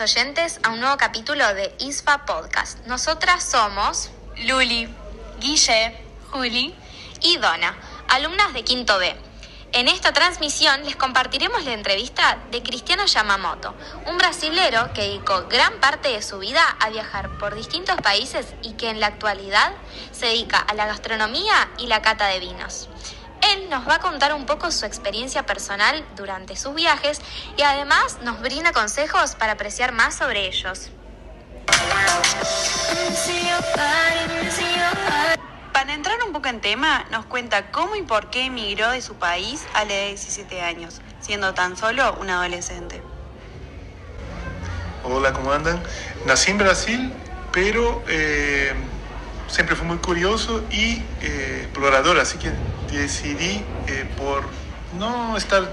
Oyentes a un nuevo capítulo de ISFA Podcast. Nosotras somos Luli, Guille, Juli y Donna, alumnas de Quinto B. En esta transmisión les compartiremos la entrevista de Cristiano Yamamoto, un brasilero que dedicó gran parte de su vida a viajar por distintos países y que en la actualidad se dedica a la gastronomía y la cata de vinos. Él nos va a contar un poco su experiencia personal durante sus viajes y además nos brinda consejos para apreciar más sobre ellos. Para entrar un poco en tema, nos cuenta cómo y por qué emigró de su país a la edad de 17 años, siendo tan solo un adolescente. Hola, ¿cómo andan? Nací en Brasil, pero eh, siempre fui muy curioso y eh, explorador, así que decidí eh, por no estar,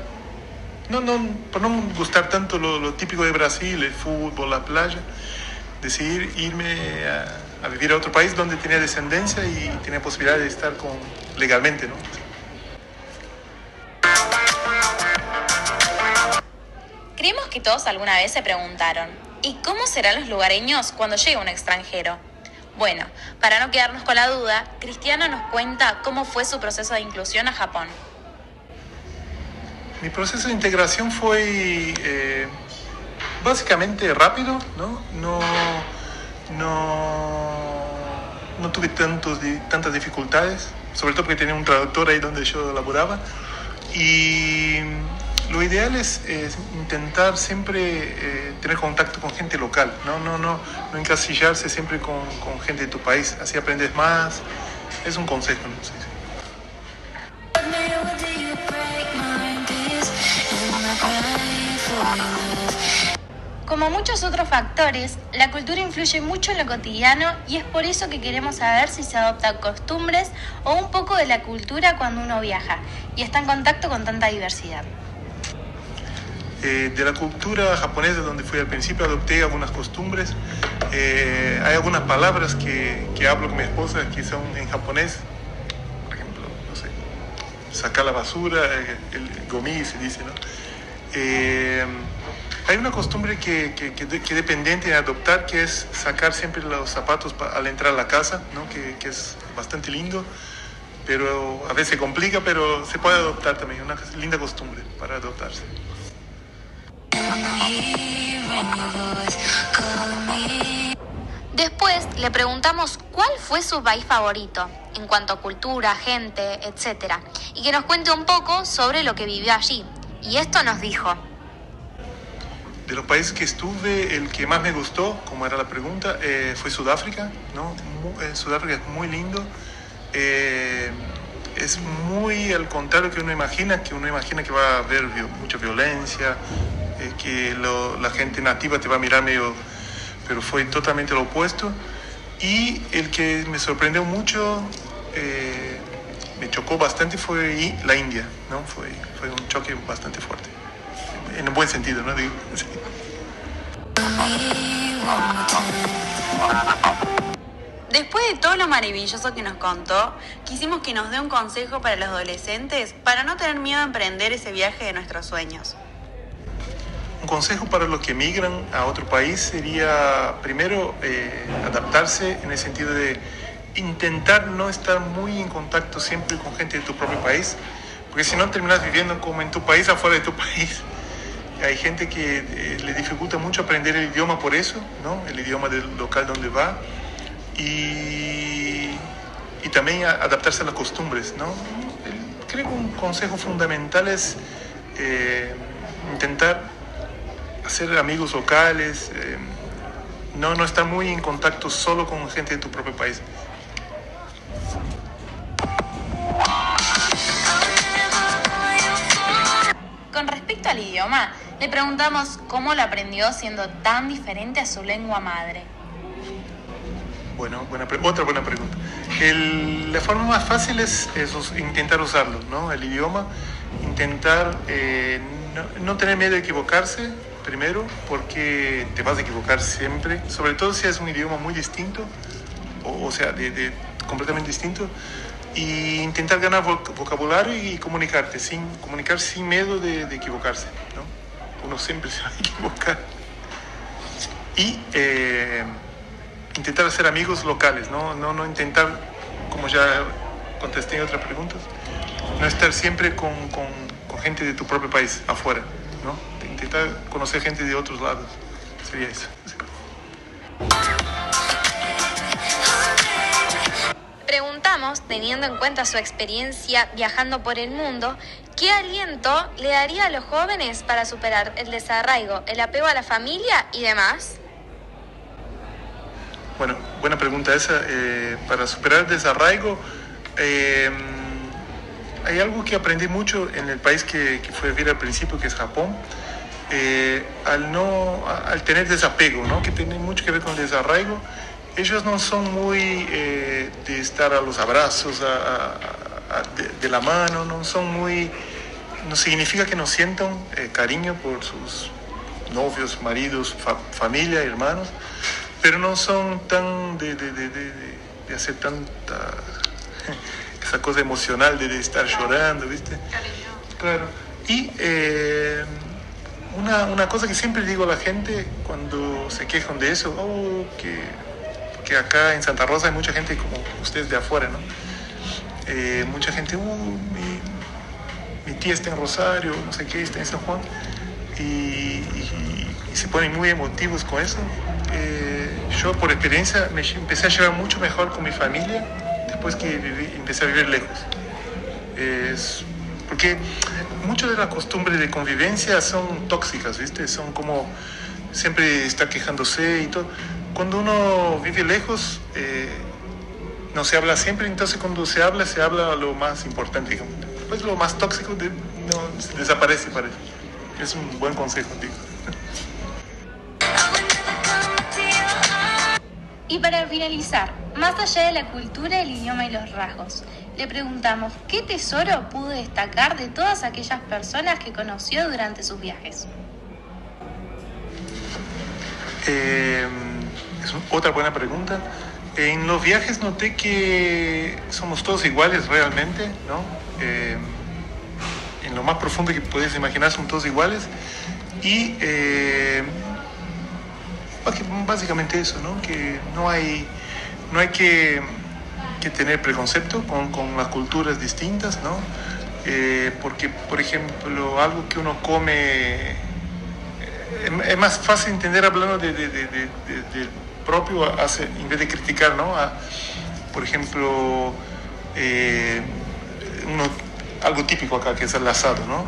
no, no, por no gustar tanto lo, lo típico de Brasil, el fútbol, la playa, decidir irme a, a vivir a otro país donde tenía descendencia y tenía posibilidad de estar con, legalmente, ¿no? Creemos que todos alguna vez se preguntaron, ¿y cómo serán los lugareños cuando llega un extranjero? Bueno, para no quedarnos con la duda, Cristiano nos cuenta cómo fue su proceso de inclusión a Japón. Mi proceso de integración fue eh, básicamente rápido, ¿no? No, no, no tuve tantos, tantas dificultades, sobre todo porque tenía un traductor ahí donde yo laboraba. Y lo ideal es, es intentar siempre eh, tener contacto con gente local, no, no, no, no encasillarse siempre con, con gente de tu país, así aprendes más. Es un consejo, ¿no? Como muchos otros factores, la cultura influye mucho en lo cotidiano y es por eso que queremos saber si se adoptan costumbres o un poco de la cultura cuando uno viaja y está en contacto con tanta diversidad. Eh, de la cultura japonesa donde fui al principio adopté algunas costumbres. Eh, hay algunas palabras que, que, hablo con mi esposa que son en japonés. Por ejemplo, no sé, sacar la basura, eh, el gomi se dice, ¿no? Hay una costumbre que, que, que, dependiente de adoptar, que es sacar siempre los zapatos al entrar a la casa, ¿no? que, es bastante lindo, pero a veces complica, pero se puede adoptar también, una linda costumbre para adoptarse. Después le preguntamos cuál fue su país favorito en cuanto a cultura, gente, etc. Y que nos cuente un poco sobre lo que vivió allí. Y esto nos dijo. De los países que estuve, el que más me gustó, como era la pregunta, eh, fue Sudáfrica. Muy, Sudáfrica es muy lindo. Eh, es muy al contrario que uno imagina, que uno imagina que va a haber mucha violencia, que la gente nativa te va a mirar medio, pero fue totalmente lo opuesto. Y el que me sorprendió mucho, eh, me chocó bastante, fue la India, ¿no? Fue, fue un choque bastante fuerte, en un buen sentido, ¿no? Digo. Después de todo lo maravilloso que nos contó, quisimos que nos dé un consejo para los adolescentes para no tener miedo a emprender ese viaje de nuestros sueños. Consejo para los que emigran a otro país sería, primero, eh, adaptarse en el sentido de intentar no estar muy en contacto siempre con gente de tu propio país, porque si no terminas viviendo como en tu país, afuera de tu país. Hay gente que eh, le dificulta mucho aprender el idioma por eso, ¿no? el idioma del local donde va, y, y también a adaptarse a las costumbres. ¿no? Creo que un consejo fundamental es eh, intentar hacer amigos locales, eh, no, no estar muy en contacto solo con gente de tu propio país. Con respecto al idioma, le preguntamos cómo lo aprendió siendo tan diferente a su lengua madre. Bueno, buena otra buena pregunta. El, la forma más fácil es, es, intentar usarlo, ¿no? El idioma, intentar eh, no, no, tener miedo de equivocarse, primero, porque te vas a equivocar siempre, sobre todo si es un idioma muy distinto, o, sea, de, completamente distinto, y intentar ganar vocabulario y comunicarte, sin, comunicar sin miedo de, de equivocarse, ¿no? Uno siempre se va a equivocar. y eh, intentar hacer amigos locales, ¿no? No, no intentar, como ya contesté en otras preguntas, no estar siempre con, con, con gente de tu propio país, afuera, ¿no? Intentar conocer gente de otros lados, sería eso. Sí. Preguntamos, teniendo en cuenta su experiencia viajando por el mundo, ¿qué aliento le daría a los jóvenes para superar el desarraigo, el apego a la familia y demás? Bueno, buena pregunta esa. Eh, para superar el desarraigo, eh, hay algo que aprendí mucho en el país que, que fue a vivir al principio, que es Japón. Eh, al, no, al tener desapego, ¿no? que tiene mucho que ver con el desarraigo, ellos no son muy eh, de estar a los abrazos, a, a, de, de, la mano, no son muy, no significa que no sientan eh, cariño por sus novios, maridos, fa, familia, hermanos, pero no son tan de, de, de hacer tanta esa cosa emocional de, estar llorando, ¿viste? Claro. Y eh, una, una, cosa que siempre digo a la gente cuando se quejan de eso, oh, que, que acá en Santa Rosa hay mucha gente como ustedes de afuera, ¿no? Eh, mucha gente, uh, mi, mi, tía está en Rosario, no sé qué, está en San Juan, y se ponen muy emotivos con eso. Eh, yo por experiencia me empecé a llevar mucho mejor con mi familia después que viví, empecé a vivir lejos. Es, porque muchas de las costumbres de convivencia son tóxicas, ¿viste? Son como siempre está quejándose y todo. Cuando uno vive lejos, eh, no se habla siempre, entonces cuando se habla, se habla lo más importante. Después lo más tóxico de, no, desaparece, parece. Es un buen consejo, digo. Y para finalizar, más allá de la cultura, el idioma y los rasgos, le preguntamos qué tesoro pudo destacar de todas aquellas personas que conoció durante sus viajes. Eh, es otra buena pregunta. En los viajes noté que somos todos iguales realmente, ¿no? Eh, en lo más profundo que puedes imaginar son todos iguales y eh, básicamente eso, ¿no? Que no hay, no hay que, que tener preconcepto con, con, las culturas distintas, ¿no? Eh, porque, por ejemplo, algo que uno come eh, es más fácil entender hablando de, propio en vez de criticar, ¿no? A, por ejemplo, eh, algo típico acá que es el asado, ¿no?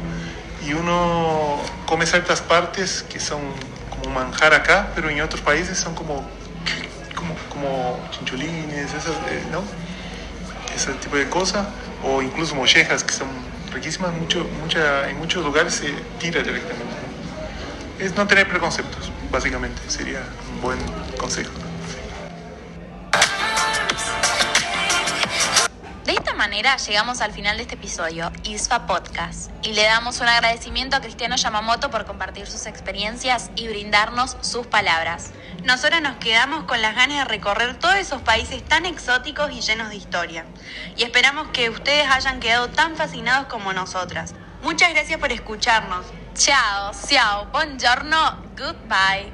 Y uno come ciertas partes que son como manjar acá, pero en otros países son como, como, como chinchulines, esas, eh, ¿no? Ese tipo de cosas, o incluso mollejas que son riquísimas, mucho, mucha, en muchos lugares se tira directamente. Es no tener preconceptos, básicamente, sería un buen consejo. De esta manera llegamos al final de este episodio, ISFA Podcast, y le damos un agradecimiento a Cristiano Yamamoto por compartir sus experiencias y brindarnos sus palabras. Nosotros nos quedamos con las ganas de recorrer todos esos países tan exóticos y llenos de historia. Y esperamos que ustedes hayan quedado tan fascinados como nosotras. Muchas gracias por escucharnos. Ciao, ciao, buongiorno, goodbye.